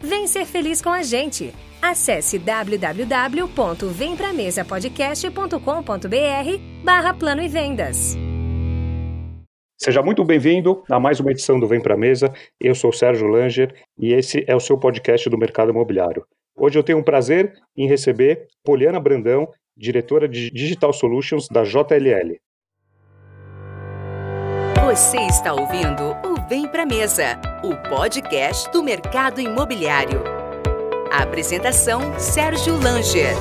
Vem ser feliz com a gente. Acesse www.vempramesapodcast.com.br barra Plano e Vendas. Seja muito bem-vindo a mais uma edição do Vem Pra Mesa. Eu sou Sérgio Langer e esse é o seu podcast do mercado imobiliário. Hoje eu tenho um prazer em receber Poliana Brandão, diretora de Digital Solutions da JLL. Você está ouvindo o Vem Pra Mesa, o podcast do mercado imobiliário. A apresentação: Sérgio Langer.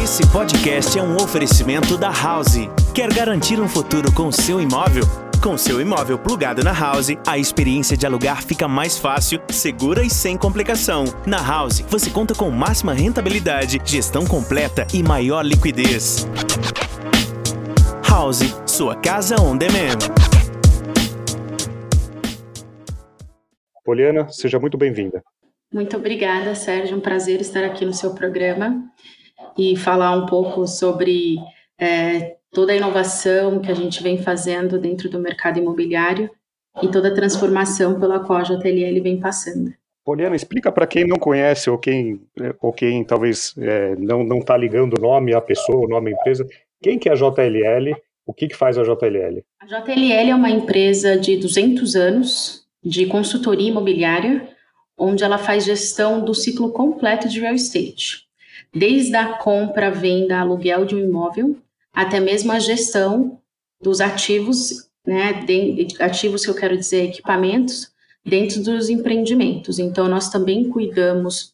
Esse podcast é um oferecimento da House. Quer garantir um futuro com seu imóvel? Com seu imóvel plugado na House, a experiência de alugar fica mais fácil, segura e sem complicação. Na House, você conta com máxima rentabilidade, gestão completa e maior liquidez. House, sua casa on demand. Poliana, seja muito bem-vinda. Muito obrigada, Sérgio. Um prazer estar aqui no seu programa e falar um pouco sobre é, toda a inovação que a gente vem fazendo dentro do mercado imobiliário e toda a transformação pela qual a JLL vem passando. Poliana, explica para quem não conhece ou quem, ou quem talvez é, não está ligando o nome à pessoa, o nome à empresa, quem que é a JLL, o que, que faz a JLL? A JLL é uma empresa de 200 anos de consultoria imobiliária, onde ela faz gestão do ciclo completo de real estate, desde a compra, venda, aluguel de um imóvel, até mesmo a gestão dos ativos, né, de, ativos que eu quero dizer equipamentos, dentro dos empreendimentos. Então, nós também cuidamos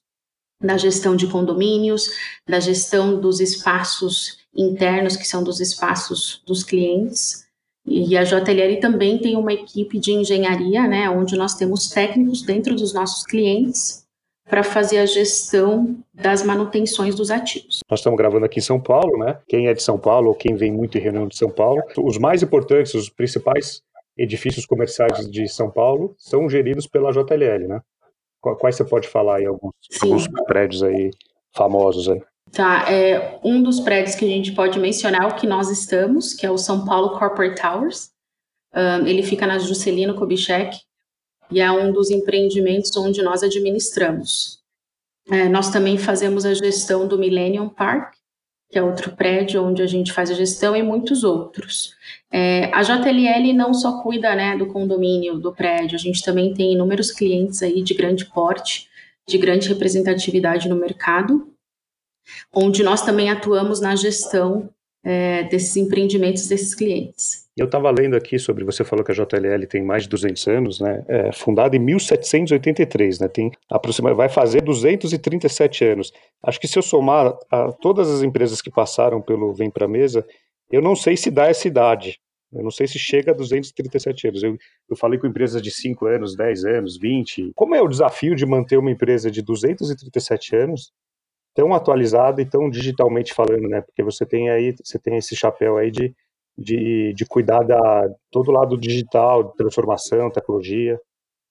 da gestão de condomínios, da gestão dos espaços internos, que são dos espaços dos clientes. E a JLL também tem uma equipe de engenharia, né, onde nós temos técnicos dentro dos nossos clientes para fazer a gestão das manutenções dos ativos. Nós estamos gravando aqui em São Paulo, né? Quem é de São Paulo ou quem vem muito em reunião de São Paulo, os mais importantes, os principais edifícios comerciais de São Paulo são geridos pela JLL, né? Quais você pode falar aí alguns, alguns prédios aí famosos aí? Tá, é um dos prédios que a gente pode mencionar o que nós estamos, que é o São Paulo Corporate Towers. Um, ele fica na Juscelino Kubitschek, e é um dos empreendimentos onde nós administramos. É, nós também fazemos a gestão do Millennium Park, que é outro prédio onde a gente faz a gestão, e muitos outros. É, a JLL não só cuida né, do condomínio, do prédio, a gente também tem inúmeros clientes aí de grande porte, de grande representatividade no mercado, onde nós também atuamos na gestão é, desses empreendimentos desses clientes. Eu estava lendo aqui sobre, você falou que a JLL tem mais de 200 anos, né? É, fundada em 1783, né? Tem aproximadamente, vai fazer 237 anos. Acho que se eu somar a, todas as empresas que passaram pelo Vem Pra Mesa, eu não sei se dá essa idade. Eu não sei se chega a 237 anos. Eu, eu falei com empresas de 5 anos, 10 anos, 20. Como é o desafio de manter uma empresa de 237 anos tão atualizada e tão digitalmente falando, né? Porque você tem aí, você tem esse chapéu aí de, de, de cuidar da todo lado digital, transformação, tecnologia.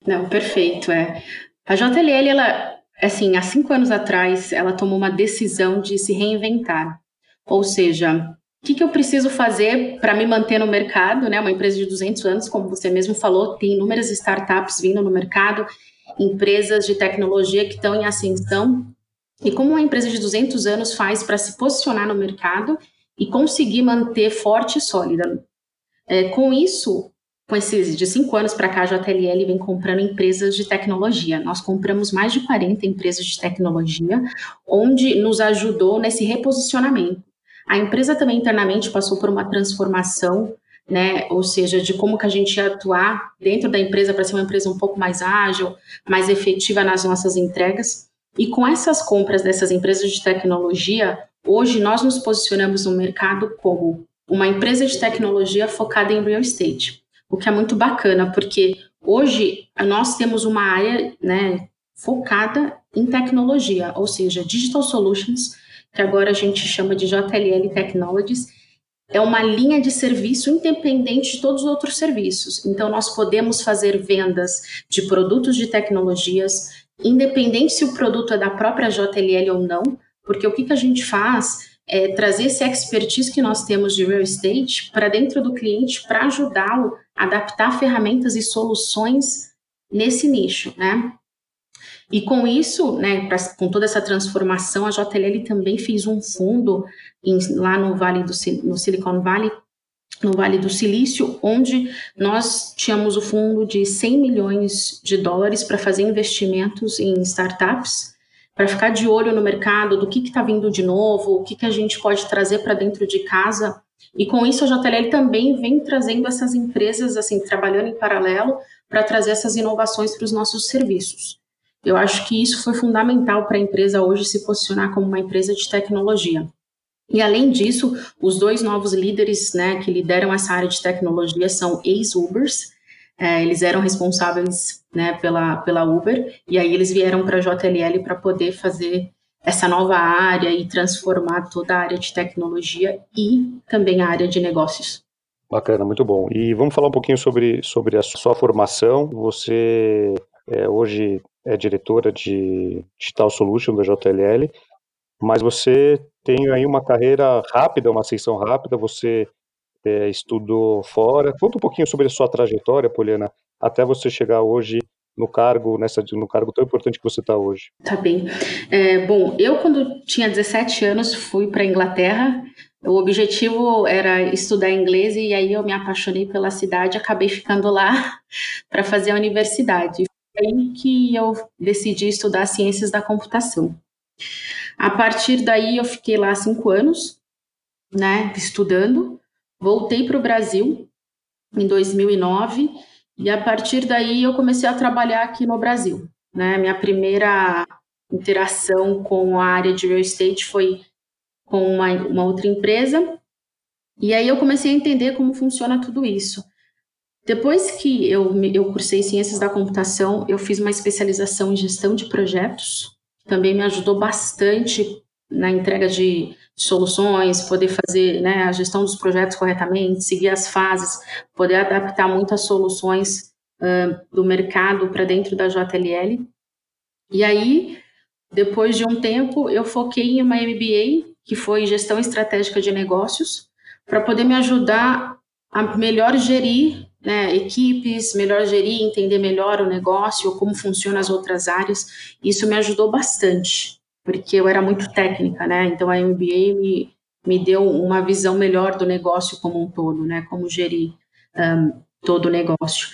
Não, perfeito, é. A JLL, ela, assim, há cinco anos atrás, ela tomou uma decisão de se reinventar. Ou seja, o que, que eu preciso fazer para me manter no mercado, né? Uma empresa de 200 anos, como você mesmo falou, tem inúmeras startups vindo no mercado, empresas de tecnologia que estão em ascensão e como uma empresa de 200 anos faz para se posicionar no mercado e conseguir manter forte e sólida. É, com isso, com esses de cinco anos para cá, a JLL vem comprando empresas de tecnologia. Nós compramos mais de 40 empresas de tecnologia, onde nos ajudou nesse reposicionamento. A empresa também internamente passou por uma transformação, né? Ou seja, de como que a gente ia atuar dentro da empresa para ser uma empresa um pouco mais ágil, mais efetiva nas nossas entregas. E com essas compras dessas empresas de tecnologia, hoje nós nos posicionamos no mercado como uma empresa de tecnologia focada em real estate o que é muito bacana, porque hoje nós temos uma área né, focada em tecnologia, ou seja, Digital Solutions, que agora a gente chama de JLL Technologies, é uma linha de serviço independente de todos os outros serviços. Então, nós podemos fazer vendas de produtos de tecnologias, independente se o produto é da própria JLL ou não, porque o que, que a gente faz é trazer esse expertise que nós temos de real estate para dentro do cliente para ajudá-lo adaptar ferramentas e soluções nesse nicho, né? E com isso, né, pra, com toda essa transformação, a JLL também fez um fundo em, lá no Vale do no Silicon Valley, no Vale do Silício, onde nós tínhamos o fundo de 100 milhões de dólares para fazer investimentos em startups, para ficar de olho no mercado, do que está vindo de novo, o que, que a gente pode trazer para dentro de casa e com isso a JLL também vem trazendo essas empresas, assim, trabalhando em paralelo para trazer essas inovações para os nossos serviços. Eu acho que isso foi fundamental para a empresa hoje se posicionar como uma empresa de tecnologia. E além disso, os dois novos líderes né, que lideram essa área de tecnologia são ex-Ubers. É, eles eram responsáveis né, pela, pela Uber, e aí eles vieram para a JLL para poder fazer essa nova área e transformar toda a área de tecnologia e também a área de negócios. Bacana, muito bom. E vamos falar um pouquinho sobre, sobre a sua formação. Você é, hoje é diretora de Digital Solution da JLL, mas você tem aí uma carreira rápida, uma ascensão rápida, você é, estudou fora. Conta um pouquinho sobre a sua trajetória, Poliana, até você chegar hoje no cargo, nessa, no cargo tão importante que você está hoje? Tá bem. É, bom, eu quando tinha 17 anos fui para a Inglaterra. O objetivo era estudar inglês e aí eu me apaixonei pela cidade, acabei ficando lá para fazer a universidade. Foi aí que eu decidi estudar ciências da computação. A partir daí eu fiquei lá cinco anos, né, estudando. Voltei para o Brasil em 2009 e a partir daí eu comecei a trabalhar aqui no Brasil. Né? Minha primeira interação com a área de real estate foi com uma, uma outra empresa. E aí eu comecei a entender como funciona tudo isso. Depois que eu, eu cursei Ciências da Computação, eu fiz uma especialização em Gestão de Projetos, também me ajudou bastante na entrega de soluções, poder fazer né, a gestão dos projetos corretamente, seguir as fases, poder adaptar muitas soluções uh, do mercado para dentro da JLL. E aí, depois de um tempo, eu foquei em uma MBA, que foi Gestão Estratégica de Negócios, para poder me ajudar a melhor gerir né, equipes, melhor gerir, entender melhor o negócio, como funcionam as outras áreas. Isso me ajudou bastante porque eu era muito técnica, né? Então a MBA me, me deu uma visão melhor do negócio como um todo, né? Como gerir um, todo o negócio.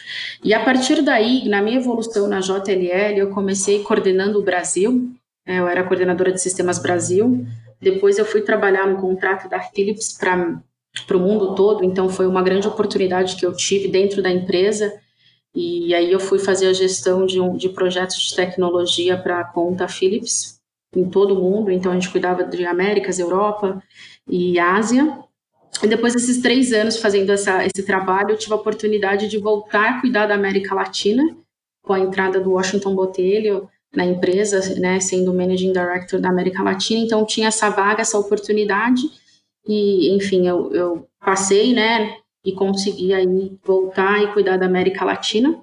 E a partir daí, na minha evolução na JLL, eu comecei coordenando o Brasil. Né? Eu era coordenadora de sistemas Brasil. Depois eu fui trabalhar no contrato da Philips para para o mundo todo, então foi uma grande oportunidade que eu tive dentro da empresa. E aí eu fui fazer a gestão de, um, de projetos de tecnologia para a conta Philips, em todo o mundo, então a gente cuidava de Américas, Europa e Ásia. E depois desses três anos fazendo essa, esse trabalho, eu tive a oportunidade de voltar a cuidar da América Latina, com a entrada do Washington Botelho na empresa, né, sendo Managing Director da América Latina, então tinha essa vaga, essa oportunidade, e enfim, eu, eu passei, né, e consegui aí voltar e cuidar da América Latina.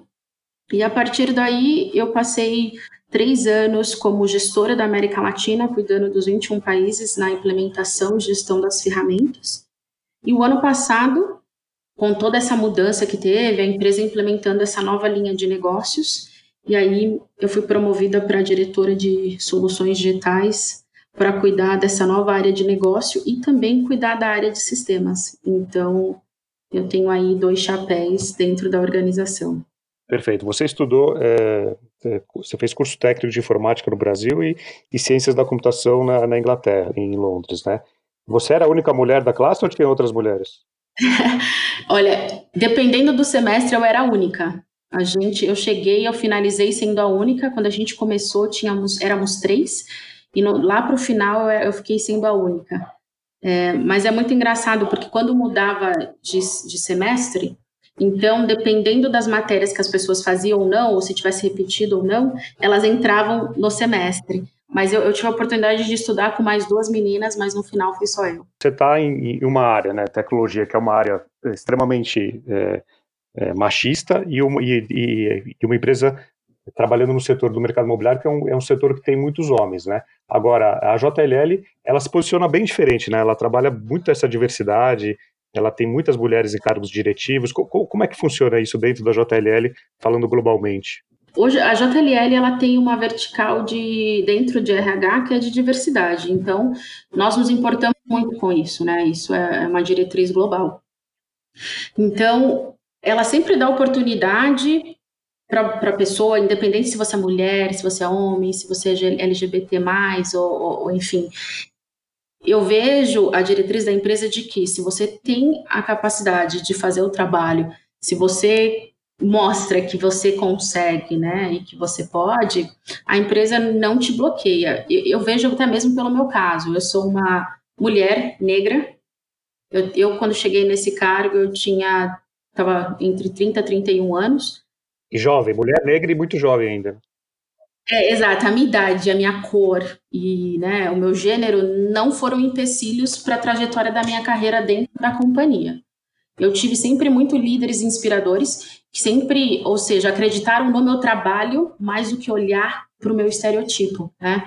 E a partir daí eu passei três anos como gestora da América Latina, cuidando dos 21 países na implementação e gestão das ferramentas. E o ano passado, com toda essa mudança que teve, a empresa implementando essa nova linha de negócios, e aí eu fui promovida para diretora de soluções digitais para cuidar dessa nova área de negócio e também cuidar da área de sistemas. Então, eu tenho aí dois chapéus dentro da organização. Perfeito. Você estudou, é, você fez curso técnico de informática no Brasil e, e ciências da computação na, na, Inglaterra, em Londres, né? Você era a única mulher da classe ou tinha outras mulheres? Olha, dependendo do semestre, eu era a única. A gente, eu cheguei, eu finalizei sendo a única. Quando a gente começou, tínhamos, éramos três, e no, lá para o final eu, eu, fiquei sendo a única. É, mas é muito engraçado porque quando mudava de, de semestre, então, dependendo das matérias que as pessoas faziam ou não, ou se tivesse repetido ou não, elas entravam no semestre. Mas eu, eu, tive a oportunidade de estudar com mais duas meninas, mas no final fui só eu. Você está em, em, uma área, né, tecnologia, que é uma área extremamente é, é, machista, e uma, e, e, e uma, empresa trabalhando no setor do mercado imobiliário, que é um, é um, setor que tem muitos homens, né? Agora, a JLL, ela se posiciona bem diferente, né? Ela trabalha muito essa diversidade, ela tem muitas mulheres em cargos diretivos. Como, é que funciona isso dentro da JLL, falando globalmente? Hoje a JLL ela tem uma vertical de dentro de RH que é de diversidade. Então nós nos importamos muito com isso, né? Isso é, é uma diretriz global. Então ela sempre dá oportunidade para a pessoa, independente se você é mulher, se você é homem, se você é LGBT+, ou, ou, enfim, eu vejo a diretriz da empresa de que se você tem a capacidade de fazer o trabalho, se você mostra que você consegue, né, e que você pode, a empresa não te bloqueia. Eu, eu vejo até mesmo pelo meu caso. Eu sou uma mulher negra. Eu, eu quando cheguei nesse cargo, eu tinha estava entre 30 e 31 anos. E jovem, mulher negra e muito jovem ainda. É, exato, a minha idade, a minha cor e né, o meu gênero não foram empecilhos para a trajetória da minha carreira dentro da companhia. Eu tive sempre muito líderes inspiradores que sempre, ou seja, acreditaram no meu trabalho mais do que olhar para o meu estereotipo, né?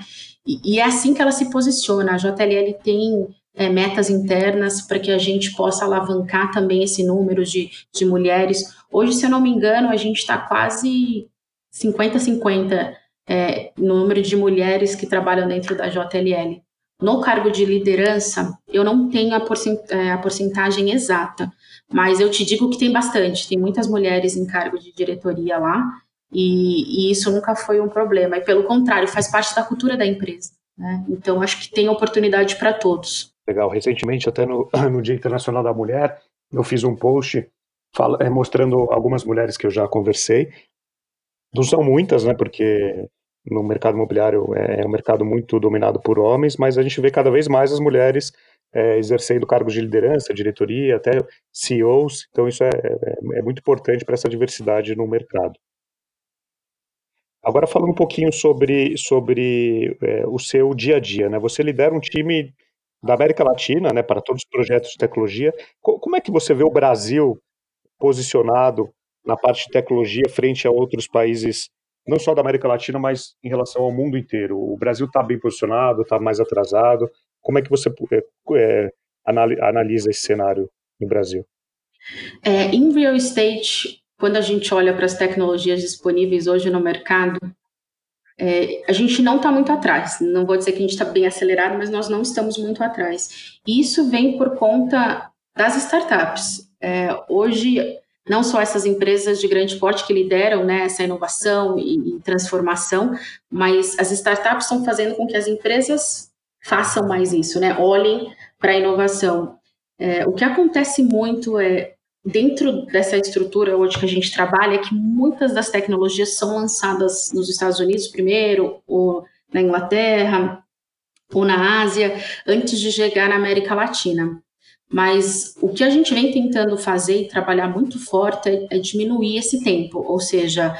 E, e, é assim que ela se posiciona. A JLL tem é, metas internas para que a gente possa alavancar também esse número de, de mulheres. Hoje, se eu não me engano, a gente está quase 50-50 é, no número de mulheres que trabalham dentro da JLL. No cargo de liderança, eu não tenho a, é, a porcentagem exata, mas eu te digo que tem bastante. Tem muitas mulheres em cargo de diretoria lá, e, e isso nunca foi um problema. E pelo contrário, faz parte da cultura da empresa. Né? Então, acho que tem oportunidade para todos. Legal. Recentemente, até no, no Dia Internacional da Mulher, eu fiz um post fala, é, mostrando algumas mulheres que eu já conversei. Não são muitas, né? Porque no mercado imobiliário é, é um mercado muito dominado por homens, mas a gente vê cada vez mais as mulheres é, exercendo cargos de liderança, diretoria, até CEOs. Então isso é, é, é muito importante para essa diversidade no mercado. Agora falando um pouquinho sobre, sobre é, o seu dia a dia, né? Você lidera um time da América Latina, né, para todos os projetos de tecnologia. Como é que você vê o Brasil posicionado na parte de tecnologia frente a outros países não só da América Latina, mas em relação ao mundo inteiro. O Brasil está bem posicionado, está mais atrasado. Como é que você é, é analisa esse cenário no Brasil? É, em real estate, quando a gente olha para as tecnologias disponíveis hoje no mercado, é, a gente não está muito atrás. Não vou dizer que a gente está bem acelerado, mas nós não estamos muito atrás. Isso vem por conta das startups. É, hoje, não só essas empresas de grande porte que lideram né, essa inovação e, e transformação, mas as startups estão fazendo com que as empresas façam mais isso, né? Olhem para a inovação. É, o que acontece muito é dentro dessa estrutura hoje que a gente trabalha é que muitas das tecnologias são lançadas nos Estados Unidos primeiro, ou na Inglaterra, ou na Ásia, antes de chegar na América Latina. Mas o que a gente vem tentando fazer e trabalhar muito forte é, é, diminuir esse tempo, ou seja,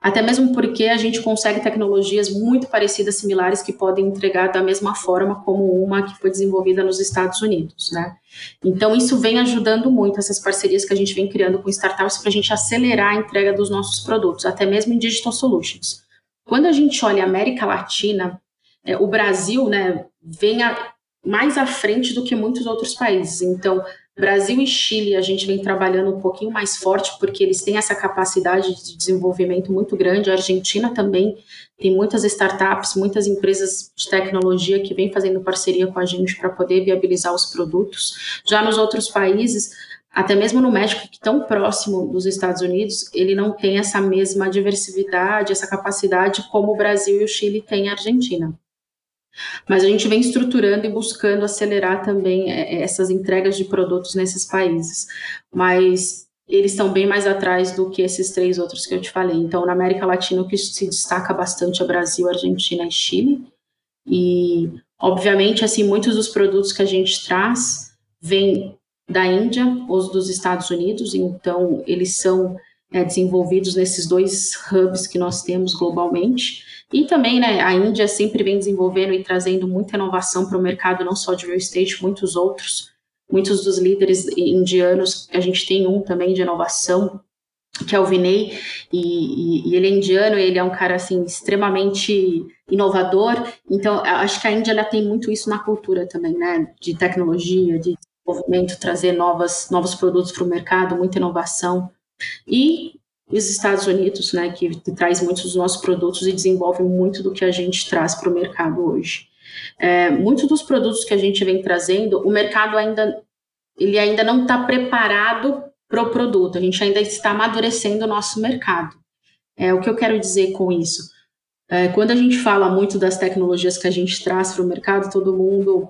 até mesmo porque a gente consegue tecnologias muito parecidas, similares, que podem entregar da mesma forma como uma que foi desenvolvida nos Estados Unidos, né? Então, isso vem ajudando muito, essas parcerias que a gente vem criando com startups para a gente acelerar a entrega dos nossos produtos, até mesmo em Digital Solutions. Quando a gente olha a América Latina, é, o Brasil, né, vem a, mais à frente do que muitos outros países. Então, Brasil e Chile, a gente vem trabalhando um pouquinho mais forte, porque eles têm essa capacidade de desenvolvimento muito grande. A Argentina também tem muitas startups, muitas empresas de tecnologia que vêm fazendo parceria com a gente para poder viabilizar os produtos. Já nos outros países, até mesmo no México, que tão próximo dos Estados Unidos, ele não tem essa mesma diversidade, essa capacidade como o Brasil e o Chile têm a Argentina. Mas a gente vem estruturando e buscando acelerar também é, é, essas entregas de produtos nesses países. Mas eles estão bem mais atrás do que esses três outros que eu te falei. Então, na América Latina, o que se destaca bastante é Brasil, Argentina e Chile. E, obviamente, assim, muitos dos produtos que a gente traz vêm da Índia ou dos Estados Unidos, então eles são é, desenvolvidos nesses dois hubs que nós temos globalmente. E também, né, a Índia sempre vem desenvolvendo e trazendo muita inovação para o mercado, não só de real estate, muitos outros. Muitos dos líderes indianos, a gente tem um também de inovação, que é o Vinay, e, e, e ele é indiano, ele é um cara, assim, extremamente inovador, então acho que a Índia ela tem muito isso na cultura também, né, de tecnologia, de desenvolvimento, trazer novas, novos produtos para o mercado, muita inovação. E os Estados Unidos, né, que, traz muitos dos nossos produtos e desenvolve muito do que a gente traz para o mercado hoje. É, muitos dos produtos que a gente vem trazendo, o mercado ainda ele ainda não está preparado para o produto, a gente ainda está amadurecendo o nosso mercado. É o que eu quero dizer com isso. É, quando a gente fala muito das tecnologias que a gente traz para o mercado, todo mundo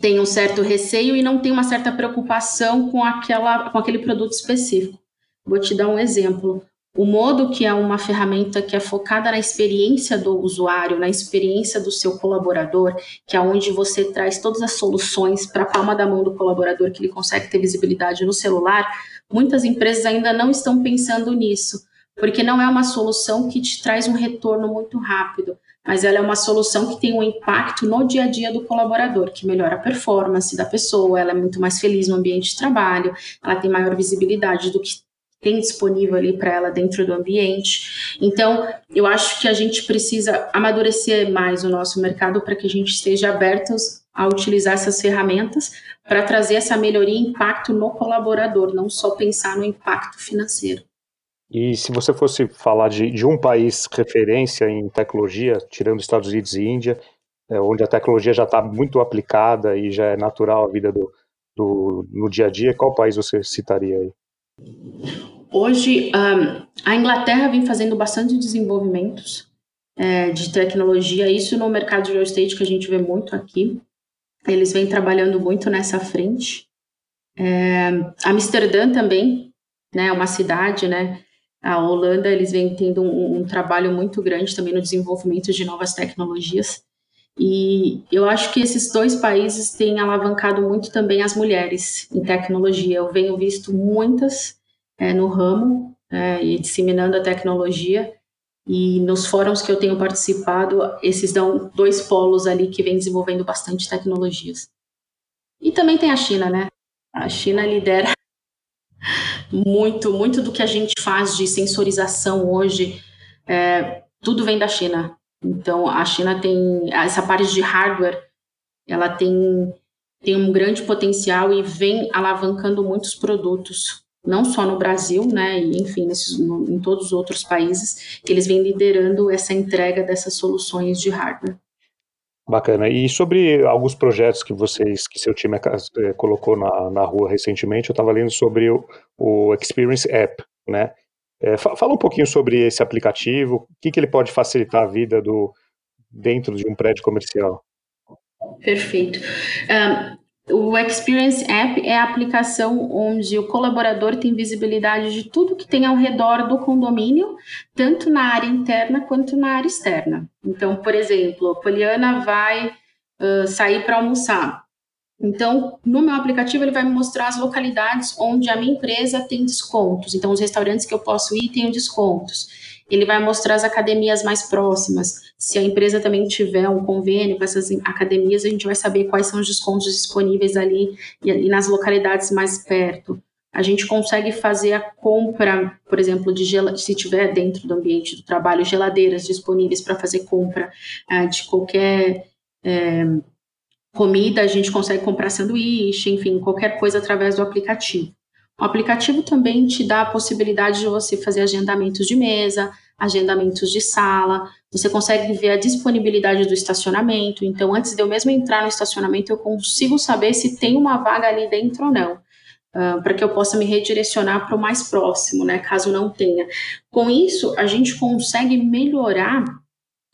tem um certo receio e não tem uma certa preocupação com, aquela, com aquele produto específico. Vou te dar um exemplo. O Modo, que é uma ferramenta que é focada na experiência do usuário, na experiência do seu colaborador, que é onde você traz todas as soluções para a palma da mão do colaborador, que ele consegue ter visibilidade no celular, muitas empresas ainda não estão pensando nisso, porque não é uma solução que te traz um retorno muito rápido mas ela é uma solução que tem um impacto no dia a dia do colaborador, que melhora a performance da pessoa, ela é muito mais feliz no ambiente de trabalho, ela tem maior visibilidade do que tem disponível ali para ela dentro do ambiente. Então, eu acho que a gente precisa amadurecer mais o nosso mercado para que a gente esteja abertos a utilizar essas ferramentas para trazer essa melhoria e impacto no colaborador, não só pensar no impacto financeiro. E se você fosse falar de, de um país referência em tecnologia, tirando Estados Unidos e Índia, é, onde a tecnologia já está muito aplicada e já é natural a vida do, do, no dia a dia, qual país você citaria aí? Hoje, a Inglaterra vem fazendo bastante desenvolvimentos é, de tecnologia, isso no mercado de real estate que a gente vê muito aqui. Eles vêm trabalhando muito nessa frente. É, Amsterdã também, né, uma cidade, né, a Holanda, eles vêm tendo um, um, trabalho muito grande também no desenvolvimento de novas tecnologias. E eu acho que esses dois países têm alavancado muito também as mulheres em tecnologia. Eu venho visto muitas é, no ramo é, e disseminando a tecnologia. E nos fóruns que eu tenho participado, esses dão dois polos ali que vêm desenvolvendo bastante tecnologias. E também tem a China, né? A China lidera muito, muito do que a gente faz de sensorização hoje, é, tudo vem da China. Então, a China tem essa parte de hardware, ela tem, tem um grande potencial e vem alavancando muitos produtos, não só no Brasil, né, e enfim, nesses, no, em todos os outros países, que eles vêm liderando essa entrega dessas soluções de hardware. Bacana. E sobre alguns projetos que vocês, que seu time é, colocou na, na rua recentemente, eu estava lendo sobre o, o, Experience App, né? É, fala um pouquinho sobre esse aplicativo, o que, que ele pode facilitar a vida do dentro de um prédio comercial. Perfeito. Um, o Experience App é a aplicação onde o colaborador tem visibilidade de tudo que tem ao redor do condomínio, tanto na área interna quanto na área externa. Então, por exemplo, a Poliana vai uh, sair para almoçar. Então, no meu aplicativo, ele vai me mostrar as localidades onde a minha empresa tem descontos. Então, os restaurantes que eu posso ir têm descontos ele vai mostrar as academias mais próximas. Se a empresa também tiver um convênio com essas academias, a gente vai saber quais são os descontos disponíveis ali e, nas localidades mais perto. A gente consegue fazer a compra, por exemplo, de se tiver dentro do ambiente do trabalho, geladeiras disponíveis para fazer compra uh, de qualquer é, comida, a gente consegue comprar sanduíche, enfim, qualquer coisa através do aplicativo. O aplicativo também te dá a possibilidade de você fazer agendamentos de mesa, agendamentos de sala, você consegue ver a disponibilidade do estacionamento. Então, antes de eu mesmo entrar no estacionamento, eu consigo saber se tem uma vaga ali dentro ou não. uh, para que eu possa me redirecionar para o mais próximo, né, caso não tenha. Com isso, a gente consegue melhorar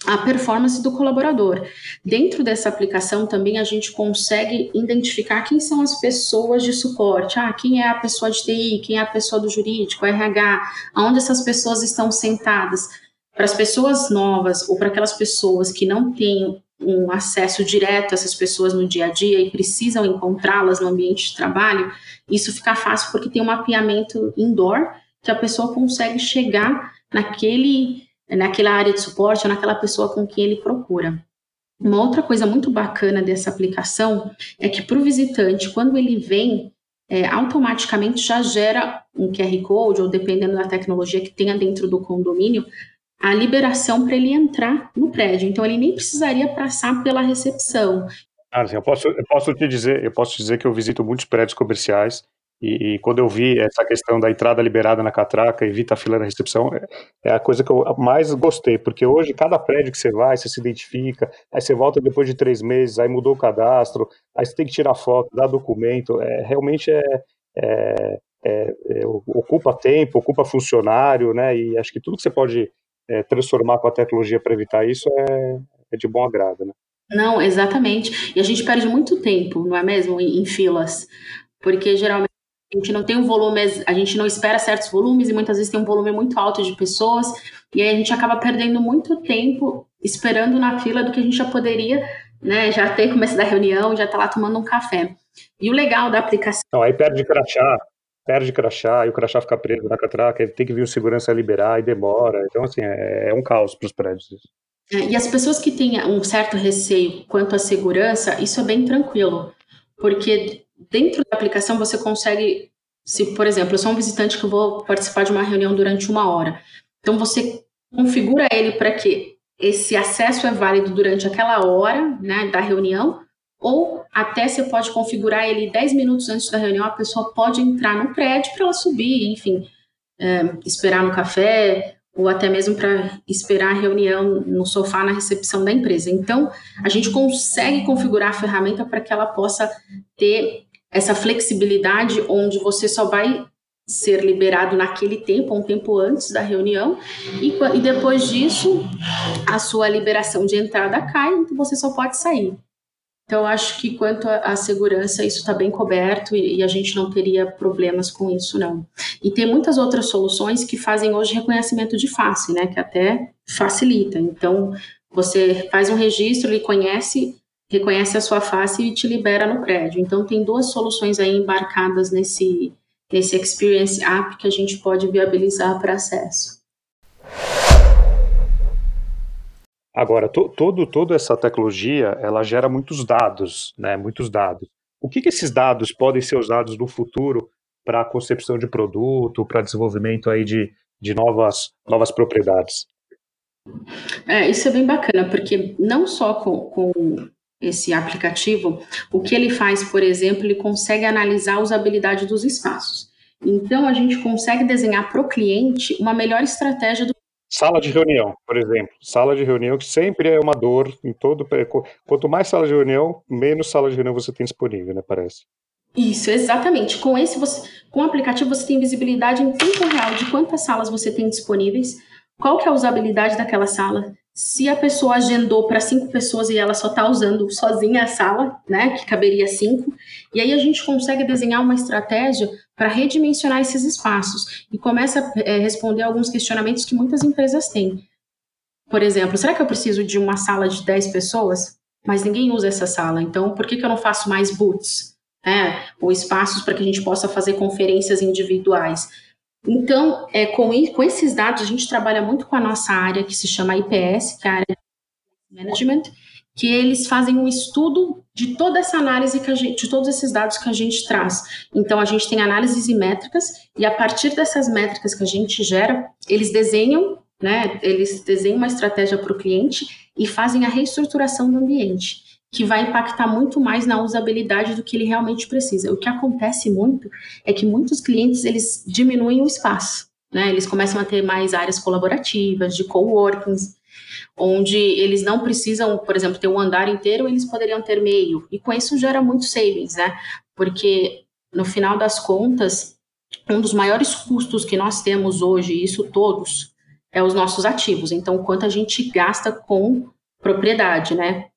a performance do colaborador. Dentro dessa aplicação também a gente consegue identificar quem são as pessoas de suporte. Ah, quem é a pessoa de TI, quem é a pessoa do jurídico, RH, aonde essas pessoas estão sentadas. Para as pessoas novas ou para aquelas pessoas que não têm um acesso direto a essas pessoas no dia a dia e precisam encontrá-las no ambiente de trabalho, isso fica fácil porque tem um mapeamento indoor que a pessoa consegue chegar naquele naquela área de suporte ou naquela pessoa com quem ele procura. Uma outra coisa muito bacana dessa aplicação é que para o visitante, quando ele vem, é, automaticamente já gera um QR Code, ou dependendo da tecnologia que tenha dentro do condomínio, a liberação para ele entrar no prédio. Então ele nem precisaria passar pela recepção. Ah, eu posso, eu posso te dizer, eu posso dizer que eu visito muitos prédios comerciais e, e, quando eu vi essa questão da entrada liberada na catraca, evita a fila na recepção, é, é a coisa que eu mais gostei, porque hoje cada prédio que você vai, você se identifica, aí você volta depois de três meses, aí mudou o cadastro, aí você tem que tirar foto, dar documento, é, realmente é, é, é, é ocupa tempo, ocupa funcionário, né? E acho que tudo que você pode é, transformar com a tecnologia para evitar isso é, é de bom agrado, né? Não, exatamente. E a gente perde muito tempo, não é mesmo, em, em filas, porque geralmente a gente não tem um volume, a gente não espera certos volumes e muitas vezes tem um volume muito alto de pessoas, e aí a gente acaba perdendo muito tempo esperando na fila do que a gente já poderia, né, já ter começado a reunião, já tá lá tomando um café. E o legal da aplicação... Não, aí perde crachá, perde crachá, e o crachá fica preso na catraca, tem que vir o segurança liberar e demora, então assim, é, é um caos para os prédios. É, e as pessoas que têm um certo receio quanto à segurança, isso é bem tranquilo, porque dentro da aplicação você consegue, se por exemplo, eu sou um visitante que vou participar de uma reunião durante uma hora, então você configura ele para que esse acesso é válido durante aquela hora né, da reunião, ou até você pode configurar ele 10 minutos antes da reunião, a pessoa pode entrar no prédio para ela subir, enfim, é, esperar no café, ou até mesmo para esperar a reunião no sofá na recepção da empresa. Então, a gente consegue configurar a ferramenta para que ela possa ter essa flexibilidade onde você só vai ser liberado naquele tempo, um tempo antes da reunião, e, e depois disso a sua liberação de entrada cai, então você só pode sair. Então, acho que quanto à segurança, isso está bem coberto e, e, a gente não teria problemas com isso, não. E tem muitas outras soluções que fazem hoje reconhecimento de face, né, que até facilita. Então, você faz um registro, ele conhece reconhece a sua face e te libera no prédio. Então, tem duas soluções aí embarcadas nesse, nesse Experience App que a gente pode viabilizar para acesso. Agora, to, todo, toda essa tecnologia, ela gera muitos dados, né, muitos dados. O que, que esses dados podem ser usados no futuro para a concepção de produto, para desenvolvimento aí de, de novas, novas propriedades? É, isso é bem bacana, porque não só com, com esse aplicativo, o que ele faz, por exemplo, ele consegue analisar a usabilidade dos espaços. Então, a gente consegue desenhar para o cliente uma melhor estratégia do Sala de reunião, por exemplo. Sala de reunião que sempre é uma dor em todo. Quanto mais sala de reunião, menos sala de reunião você tem disponível, né? Parece. Isso, exatamente. Com esse, você, com o aplicativo, você tem visibilidade em tempo real de quantas salas você tem disponíveis, qual que é a usabilidade daquela sala, se a pessoa agendou para cinco pessoas e ela só está usando sozinha a sala, né, que caberia cinco, e aí a gente consegue desenhar uma estratégia para redimensionar esses espaços e começa a é, responder alguns questionamentos que muitas empresas têm. Por exemplo, será que eu preciso de uma sala de 10 pessoas? Mas ninguém usa essa sala, então por que, que eu não faço mais booths? Né, ou espaços para que a gente possa fazer conferências individuais? Então, é, com, com esses dados, a gente trabalha muito com a nossa área que se chama IPS, que é a área de management, que eles fazem um estudo de toda essa análise que a gente, de todos esses dados que a gente traz. Então, a gente tem análises e métricas, e a partir dessas métricas que a gente gera, eles desenham, né, eles desenham uma estratégia para o cliente e fazem a reestruturação do ambiente que vai impactar muito mais na usabilidade do que ele realmente precisa. O que acontece muito é que muitos clientes eles diminuem o espaço, né? Eles começam a ter mais áreas colaborativas, de coworkings, onde eles não precisam, por exemplo, ter um andar inteiro, eles poderiam ter meio. E com isso gera muito savings, né? Porque no final das contas, um dos maiores custos que nós temos hoje, isso todos, é os nossos ativos. Então, quanto a gente gasta com propriedade, né?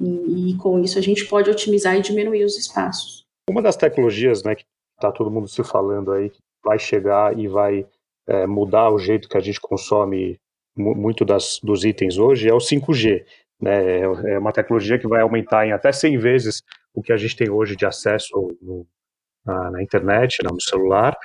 E, e com isso a gente pode otimizar e diminuir os espaços. Uma das tecnologias, né, que está todo mundo se falando aí, que vai chegar e vai é, mudar o jeito que a gente consome muito das, dos itens hoje, é o 5G. Né? É, é uma tecnologia que vai aumentar em até 100 vezes o que a gente tem hoje de acesso no, na, na, internet, no celular.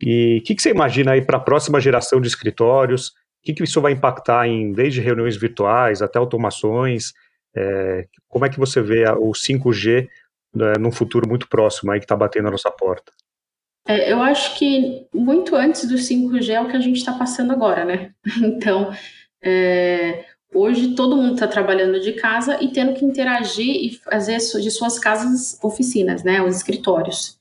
E o que, que, você imagina aí para a próxima geração de escritórios? O que, que isso vai impactar em desde reuniões virtuais até automações? É, como é que você vê o 5G né, num futuro muito próximo aí que está batendo a nossa porta? É, eu acho que muito antes do 5G é o que a gente está passando agora, né? Então, é, hoje todo mundo está trabalhando de casa e tendo que interagir e fazer de suas casas oficinas, né? Os escritórios.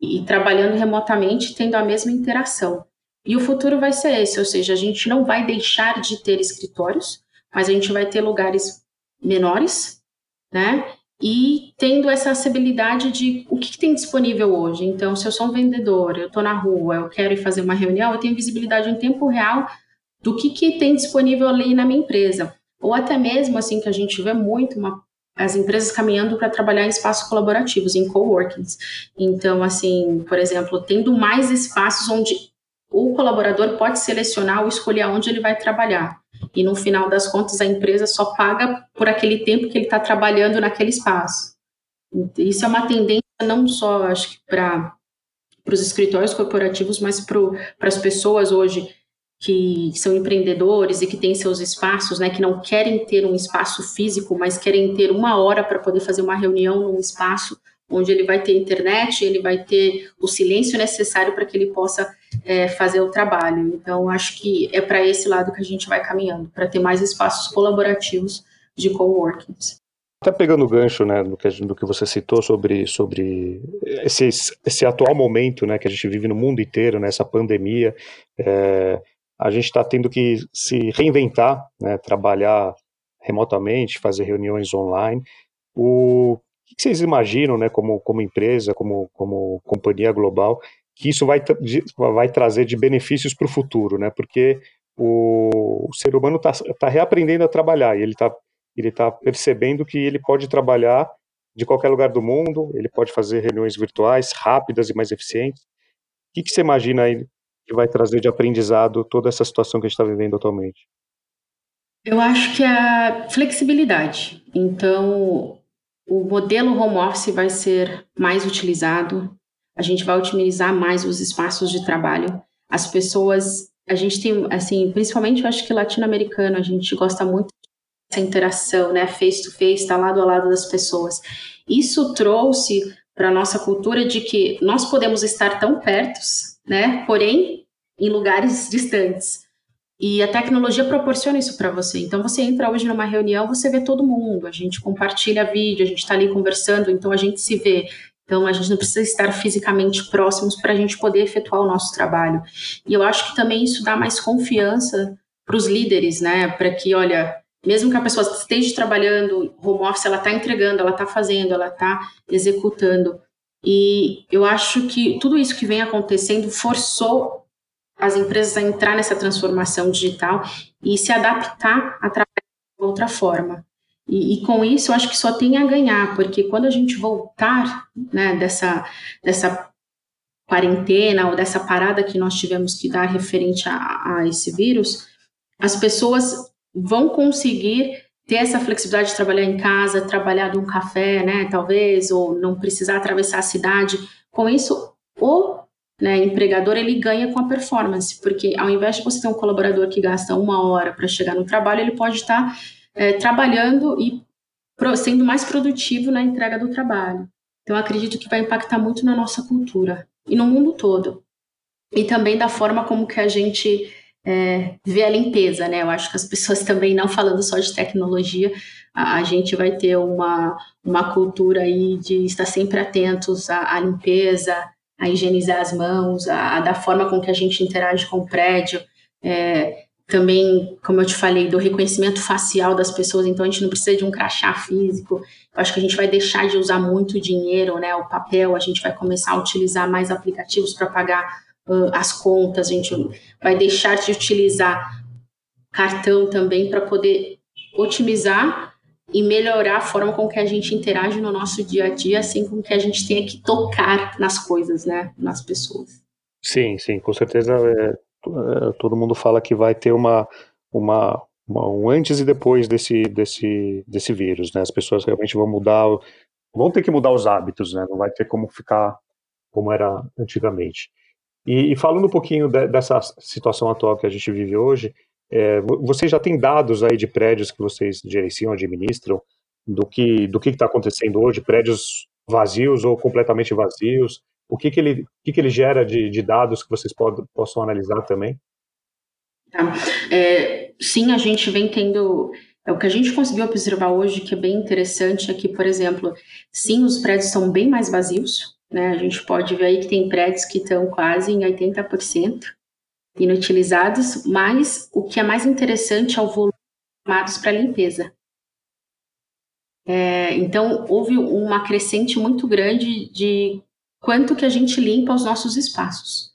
E trabalhando remotamente, tendo a mesma interação. E o futuro vai ser esse, ou seja, a gente não vai deixar de ter escritórios, mas a gente vai ter lugares menores, né? E tendo essa acessibilidade de o que, que tem disponível hoje. Então, se eu sou um vendedor, eu estou na rua, eu quero ir fazer uma reunião, eu tenho visibilidade em tempo real do que, que tem disponível ali na minha empresa. Ou até mesmo, assim, que a gente vê muito uma, as empresas caminhando para trabalhar em espaços colaborativos, em coworkings. Então, assim, por exemplo, tendo mais espaços onde o colaborador pode selecionar ou escolher aonde ele vai trabalhar e no final das contas a empresa só paga por aquele tempo que ele está trabalhando naquele espaço. Isso é uma tendência não só, acho que para os escritórios corporativos, mas para as pessoas hoje que são empreendedores e que têm seus espaços, né, que não querem ter um espaço físico, mas querem ter uma hora para poder fazer uma reunião num espaço onde ele vai ter internet, ele vai ter o silêncio necessário para que ele possa é, fazer o trabalho. Então, acho que é para esse lado que a gente vai caminhando, para ter mais espaços colaborativos de coworkings. Até pegando o gancho né, do, que, do que você citou sobre, sobre esse, esse atual momento né, que a gente vive no mundo inteiro, né, pandemia, é, a gente está tendo que se reinventar, né, trabalhar remotamente, fazer reuniões online. O que vocês imaginam, né, como, como empresa, como, como companhia global, que isso vai, vai trazer de benefícios para o futuro, né? Porque o, o ser humano está tá reaprendendo a trabalhar e ele está ele tá percebendo que ele pode trabalhar de qualquer lugar do mundo, ele pode fazer reuniões virtuais rápidas e mais eficientes. O que, que você imagina aí que vai trazer de aprendizado toda essa situação que a gente está vivendo atualmente? Eu acho que é a flexibilidade. Então, o modelo home office vai ser mais utilizado, a gente vai otimizar mais os espaços de trabalho. As pessoas, a gente tem, assim, principalmente eu acho que latino-americano, a gente gosta muito dessa interação, né, face to face, tá lado a lado das pessoas. Isso trouxe para a nossa cultura de que nós podemos estar tão pertos, né, porém em lugares distantes. E a tecnologia proporciona isso para você. Então, você entra hoje numa reunião, você vê todo mundo, a gente compartilha vídeo, a gente está ali conversando, então a gente se vê. Então, a gente não precisa estar fisicamente próximos para a gente poder efetuar o nosso trabalho. E eu acho que também isso dá mais confiança para os líderes, né? Para que, olha, mesmo que a pessoa esteja trabalhando home office, ela está entregando, ela está fazendo, ela está executando. E eu acho que tudo isso que vem acontecendo forçou as empresas a entrar nessa transformação digital e se adaptar a trabalhar de outra forma. E, e, com isso, eu acho que só tem a ganhar, porque quando a gente voltar né, dessa, dessa quarentena ou dessa parada que nós tivemos que dar referente a, a esse vírus, as pessoas vão conseguir ter essa flexibilidade de trabalhar em casa, trabalhar de um café, né, talvez, ou não precisar atravessar a cidade. Com isso, o né, empregador ele ganha com a performance, porque ao invés de você ter um colaborador que gasta uma hora para chegar no trabalho, ele pode estar é, trabalhando e sendo mais produtivo na entrega do trabalho. Então, acredito que vai impactar muito na nossa cultura e no mundo todo. E também da forma como que a gente é, vê a limpeza, né? Eu acho que as pessoas também, não falando só de tecnologia, a, a gente vai ter uma, uma cultura aí de estar sempre atentos à, à limpeza, a higienizar as mãos, a, a, da forma com que a gente interage com o prédio, é, também, como eu te falei, do reconhecimento facial das pessoas, então a gente não precisa de um crachá físico. Eu acho que a gente vai deixar de usar muito dinheiro, né, o papel, a gente vai começar a utilizar mais aplicativos para pagar uh, as contas, a gente vai deixar de utilizar cartão também para poder otimizar e melhorar a forma com que a gente interage no nosso dia a dia, assim com que a gente tenha que tocar nas coisas, né, nas pessoas. Sim, sim, com certeza é, é, todo mundo fala que vai ter uma, uma, uma, um antes e depois desse, desse, desse vírus, né? As pessoas realmente vão mudar, vão ter que mudar os hábitos, né? Não vai ter como ficar como era antigamente. E, e falando um pouquinho de, dessa situação atual que a gente vive hoje, é, vocês já têm dados aí de prédios que vocês gerenciam, administram, do que do que está acontecendo hoje, prédios vazios ou completamente vazios? o que, que, ele, que, que ele gera de, de dados que vocês pod, possam analisar também? Tá. É, sim, a gente vem tendo. É, o que a gente conseguiu observar hoje, que é bem interessante, é que, por exemplo, sim, os prédios são bem mais vazios. Né? A gente pode ver aí que tem prédios que estão quase em 80% inutilizados, mas o que é mais interessante é o volume chamados para limpeza. É, então, houve uma crescente muito grande de quanto que a gente limpa os nossos espaços.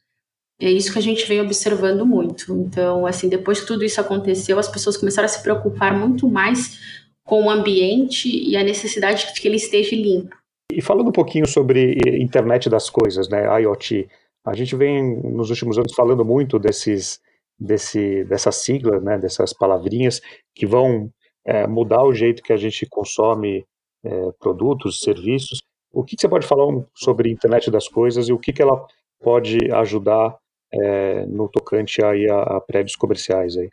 É isso que a gente vem observando muito. Então, assim, depois que tudo isso aconteceu, as pessoas começaram a se preocupar muito mais com o ambiente e a necessidade de que ele esteja limpo. E falando um pouquinho sobre internet das coisas, né, IoT, a gente vem nos últimos anos falando muito desses, desse, dessas siglas, né, dessas palavrinhas que vão é, mudar o jeito que a gente consome é, produtos, serviços. O que, que você pode falar sobre a internet das coisas e o que, que ela pode ajudar é, no tocante aí a, a, prédios comerciais aí?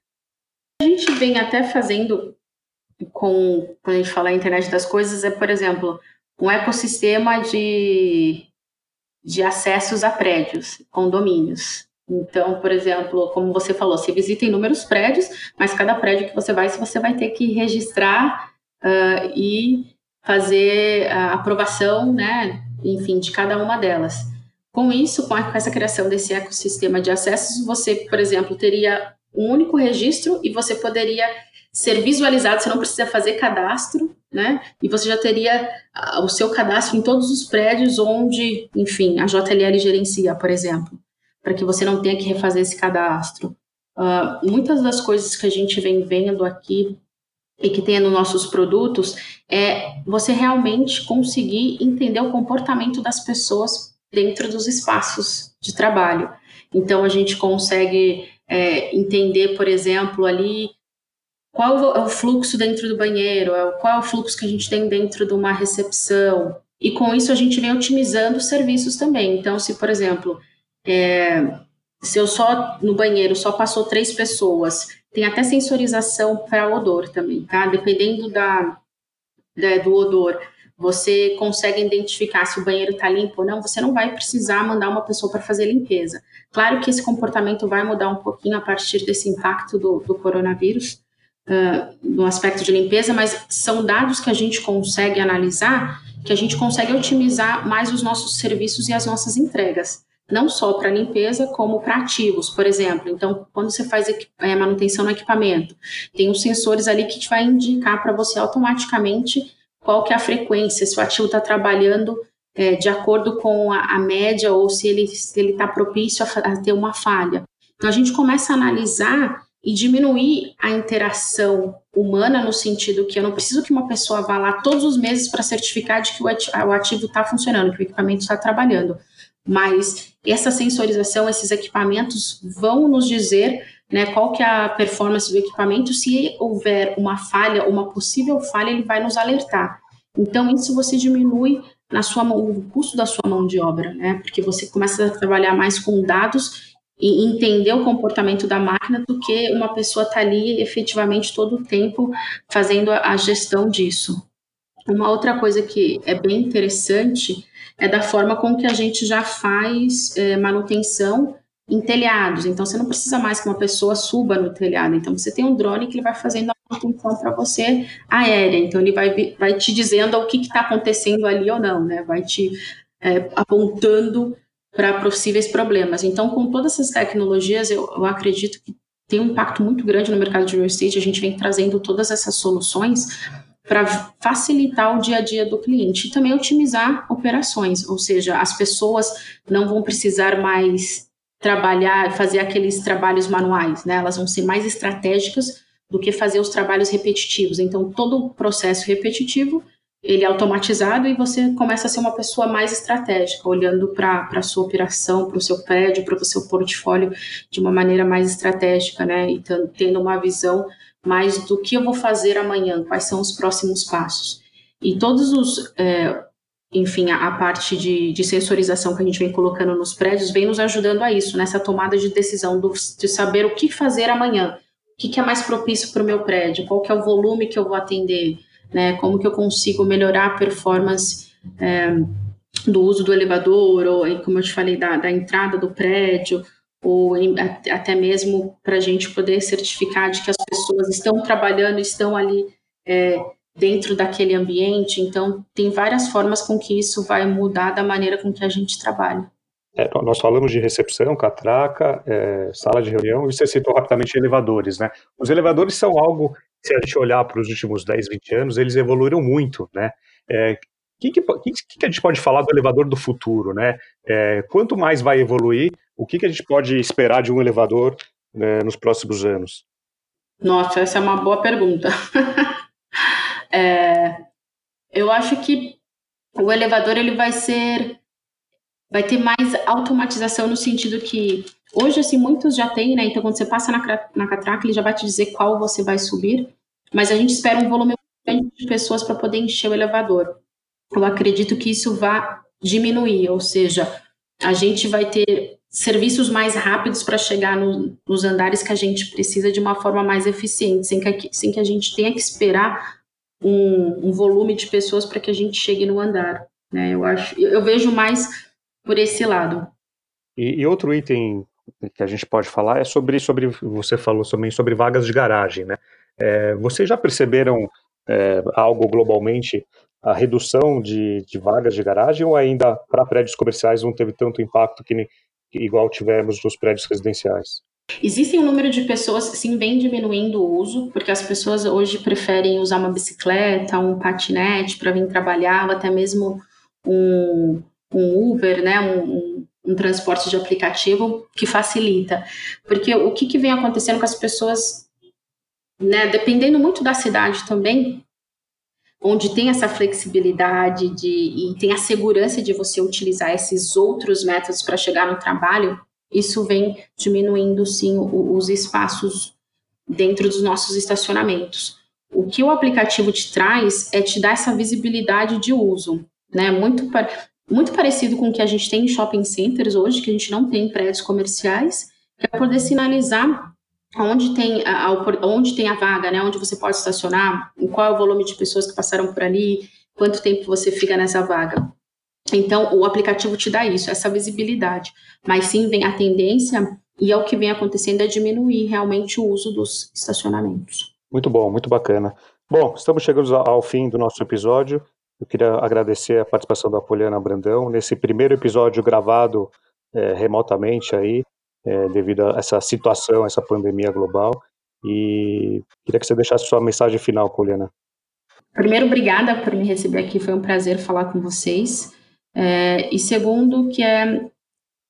A gente vem até fazendo com quando a gente fala internet das coisas é, por exemplo, um ecossistema de, de acessos a prédios, condomínios. Então, por exemplo, como você falou, você visita inúmeros prédios, mas cada prédio que você vai, você vai ter que registrar uh, e fazer a aprovação, né, enfim, de cada uma delas. Com isso, com, essa criação desse ecossistema de acessos, você, por exemplo, teria um único registro e você poderia ser visualizado, você não precisa fazer cadastro, né? E você já teria o seu cadastro em todos os prédios onde, enfim, a JLL gerencia, por exemplo, para que você não tenha que refazer esse cadastro. Uh, muitas das coisas que a gente vem vendo aqui e que tenha nos nossos produtos é você realmente conseguir entender o comportamento das pessoas dentro dos espaços de trabalho. Então a gente consegue é, entender, por exemplo, ali qual é o fluxo dentro do banheiro, é qual é o fluxo que a gente tem dentro de uma recepção. E com isso a gente vem otimizando os serviços também. Então, se, por exemplo, é, se eu só no banheiro só passou três pessoas tem até sensorização para odor também, tá? Dependendo da, da, do odor, você consegue identificar se o banheiro está limpo ou não. Você não vai precisar mandar uma pessoa para fazer limpeza. Claro que esse comportamento vai mudar um pouquinho a partir desse impacto do, do coronavírus, no aspecto de limpeza, mas são dados que a gente consegue analisar, que a gente consegue otimizar mais os nossos serviços e as nossas entregas não só para limpeza, como para ativos, por exemplo. Então, quando você faz é, manutenção no equipamento, tem os sensores ali que te vai indicar para você automaticamente qual que é a frequência, se o ativo está trabalhando é, de acordo com a, a, média ou se ele está tá propício a, a ter uma falha. Então, a gente começa a analisar e diminuir a interação humana no sentido que eu não preciso que uma pessoa vá lá todos os meses para certificar de que o ativo está funcionando, que o equipamento está trabalhando mas essa sensorização, esses equipamentos vão nos dizer né, qual que é a performance do equipamento, se houver uma falha, uma possível falha, ele vai nos alertar. Então, isso você diminui na sua o custo da sua mão de obra, né? Porque você começa a trabalhar mais com dados e entender o comportamento da máquina do que uma pessoa estar tá ali efetivamente todo o tempo fazendo a gestão disso. Uma outra coisa que é bem interessante é da forma com que a gente já faz é, manutenção em telhados. Então, você não precisa mais que uma pessoa suba no telhado. Então, você tem um drone que ele vai fazendo a manutenção para você aérea. Então, ele vai, vai te dizendo o que está acontecendo ali ou não, né? Vai te é, apontando para possíveis problemas. Então, com todas essas tecnologias, eu, eu acredito que tem um impacto muito grande no mercado de real estate. A gente vem trazendo todas essas soluções para facilitar o dia a dia do cliente e também otimizar operações, ou seja, as pessoas não vão precisar mais trabalhar, fazer aqueles trabalhos manuais, né? Elas vão ser mais estratégicas do que fazer os trabalhos repetitivos. Então, todo o processo repetitivo ele é automatizado e você começa a ser uma pessoa mais estratégica, olhando para a sua operação, para o seu prédio, para o seu portfólio de uma maneira mais estratégica, né? E tendo uma visão mais do que eu vou fazer amanhã, quais são os próximos passos. E todos os, é, enfim, a, a parte de, de, sensorização que a gente vem colocando nos prédios vem nos ajudando a isso, nessa tomada de decisão do, de saber o que fazer amanhã, o que, que é mais propício para o meu prédio, qual que é o volume que eu vou atender, né, como que eu consigo melhorar a performance é, do uso do elevador, ou como eu te falei, da, da entrada do prédio, ou em, até mesmo para a gente poder certificar de que as pessoas estão trabalhando, estão ali é, dentro daquele ambiente. Então, tem várias formas com que isso vai mudar da maneira com que a gente trabalha. É, nós falamos de recepção, catraca, é, sala de reunião, e você citou rapidamente elevadores, né? Os elevadores são algo, se a gente olhar para os últimos 10, 20 anos, eles evoluíram muito, né? É, que, que, que, que, a gente pode falar do elevador do futuro, né? É, quanto mais vai evoluir, o que, que a gente pode esperar de um elevador né, nos próximos anos? Nossa, essa é uma boa pergunta. é, eu acho que o elevador ele vai ser, vai ter mais automatização no sentido que hoje assim muitos já têm, né? Então quando você passa na, na catraca ele já vai te dizer qual você vai subir, mas a gente espera um volume grande de pessoas para poder encher o elevador eu acredito que isso vai diminuir, ou seja, a gente vai ter serviços mais rápidos para chegar no, nos andares que a gente precisa de uma forma mais eficiente, sem que, sem que a gente tenha que esperar um, um volume de pessoas para que a gente chegue no andar. Né? Eu acho, eu vejo mais por esse lado. E, e, outro item que a gente pode falar é sobre, sobre você falou também sobre vagas de garagem, né? É, vocês já perceberam é, algo globalmente a redução de, de vagas de garagem ou ainda para prédios comerciais não teve tanto impacto que, que igual tivemos nos prédios residenciais? Existem um número de pessoas, sim, vem diminuindo o uso, porque as pessoas hoje preferem usar uma bicicleta, um patinete para vir trabalhar, ou até mesmo um, um Uber, né, um, um, transporte de aplicativo que facilita. Porque o que, que vem acontecendo com as pessoas, né, dependendo muito da cidade também, onde tem essa flexibilidade de, e tem a segurança de você utilizar esses outros métodos para chegar no trabalho, isso vem diminuindo sim os espaços dentro dos nossos estacionamentos. O que o aplicativo te traz é te dar essa visibilidade de uso, né? Muito, muito parecido com o que a gente tem em shopping centers hoje, que a gente não tem em prédios comerciais, que é poder sinalizar onde tem a, onde tem a vaga, né, onde você pode estacionar, qual é o volume de pessoas que passaram por ali, quanto tempo você fica nessa vaga. Então, o aplicativo te dá isso, essa visibilidade. Mas sim, vem a tendência, e é o que vem acontecendo, é diminuir realmente o uso dos estacionamentos. Muito bom, muito bacana. Bom, estamos chegando ao fim do nosso episódio. Eu queria agradecer a participação da Poliana Brandão nesse primeiro episódio gravado é, remotamente aí é, devido a essa situação, essa pandemia global. E queria que você deixasse sua mensagem final, Poliana. Primeiro, obrigada por me receber aqui, foi um prazer falar com vocês. É, e segundo, que é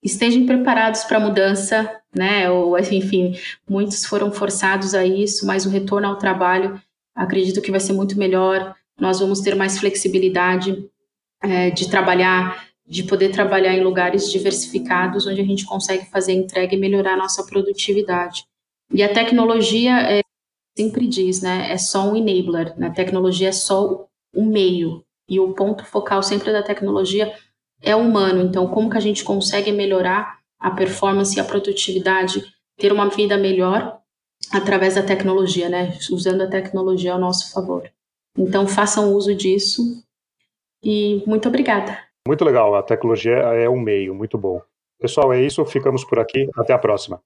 estejam preparados para a mudança, né? Ou enfim, muitos foram forçados a isso, mas o retorno ao trabalho acredito que vai ser muito melhor. Nós vamos ter mais flexibilidade é, de trabalhar de poder trabalhar em lugares diversificados, onde a gente consegue fazer entrega e melhorar a nossa produtividade. E a tecnologia, é, sempre diz, né, é só um enabler, né? a tecnologia é só um meio, e o ponto focal sempre da tecnologia é humano, então como que a gente consegue melhorar a performance e a produtividade, ter uma vida melhor através da tecnologia, né, usando a tecnologia ao nosso favor. Então façam uso disso e muito obrigada. Muito legal, a tecnologia é um meio, muito bom. Pessoal, é isso, ficamos por aqui, até a próxima.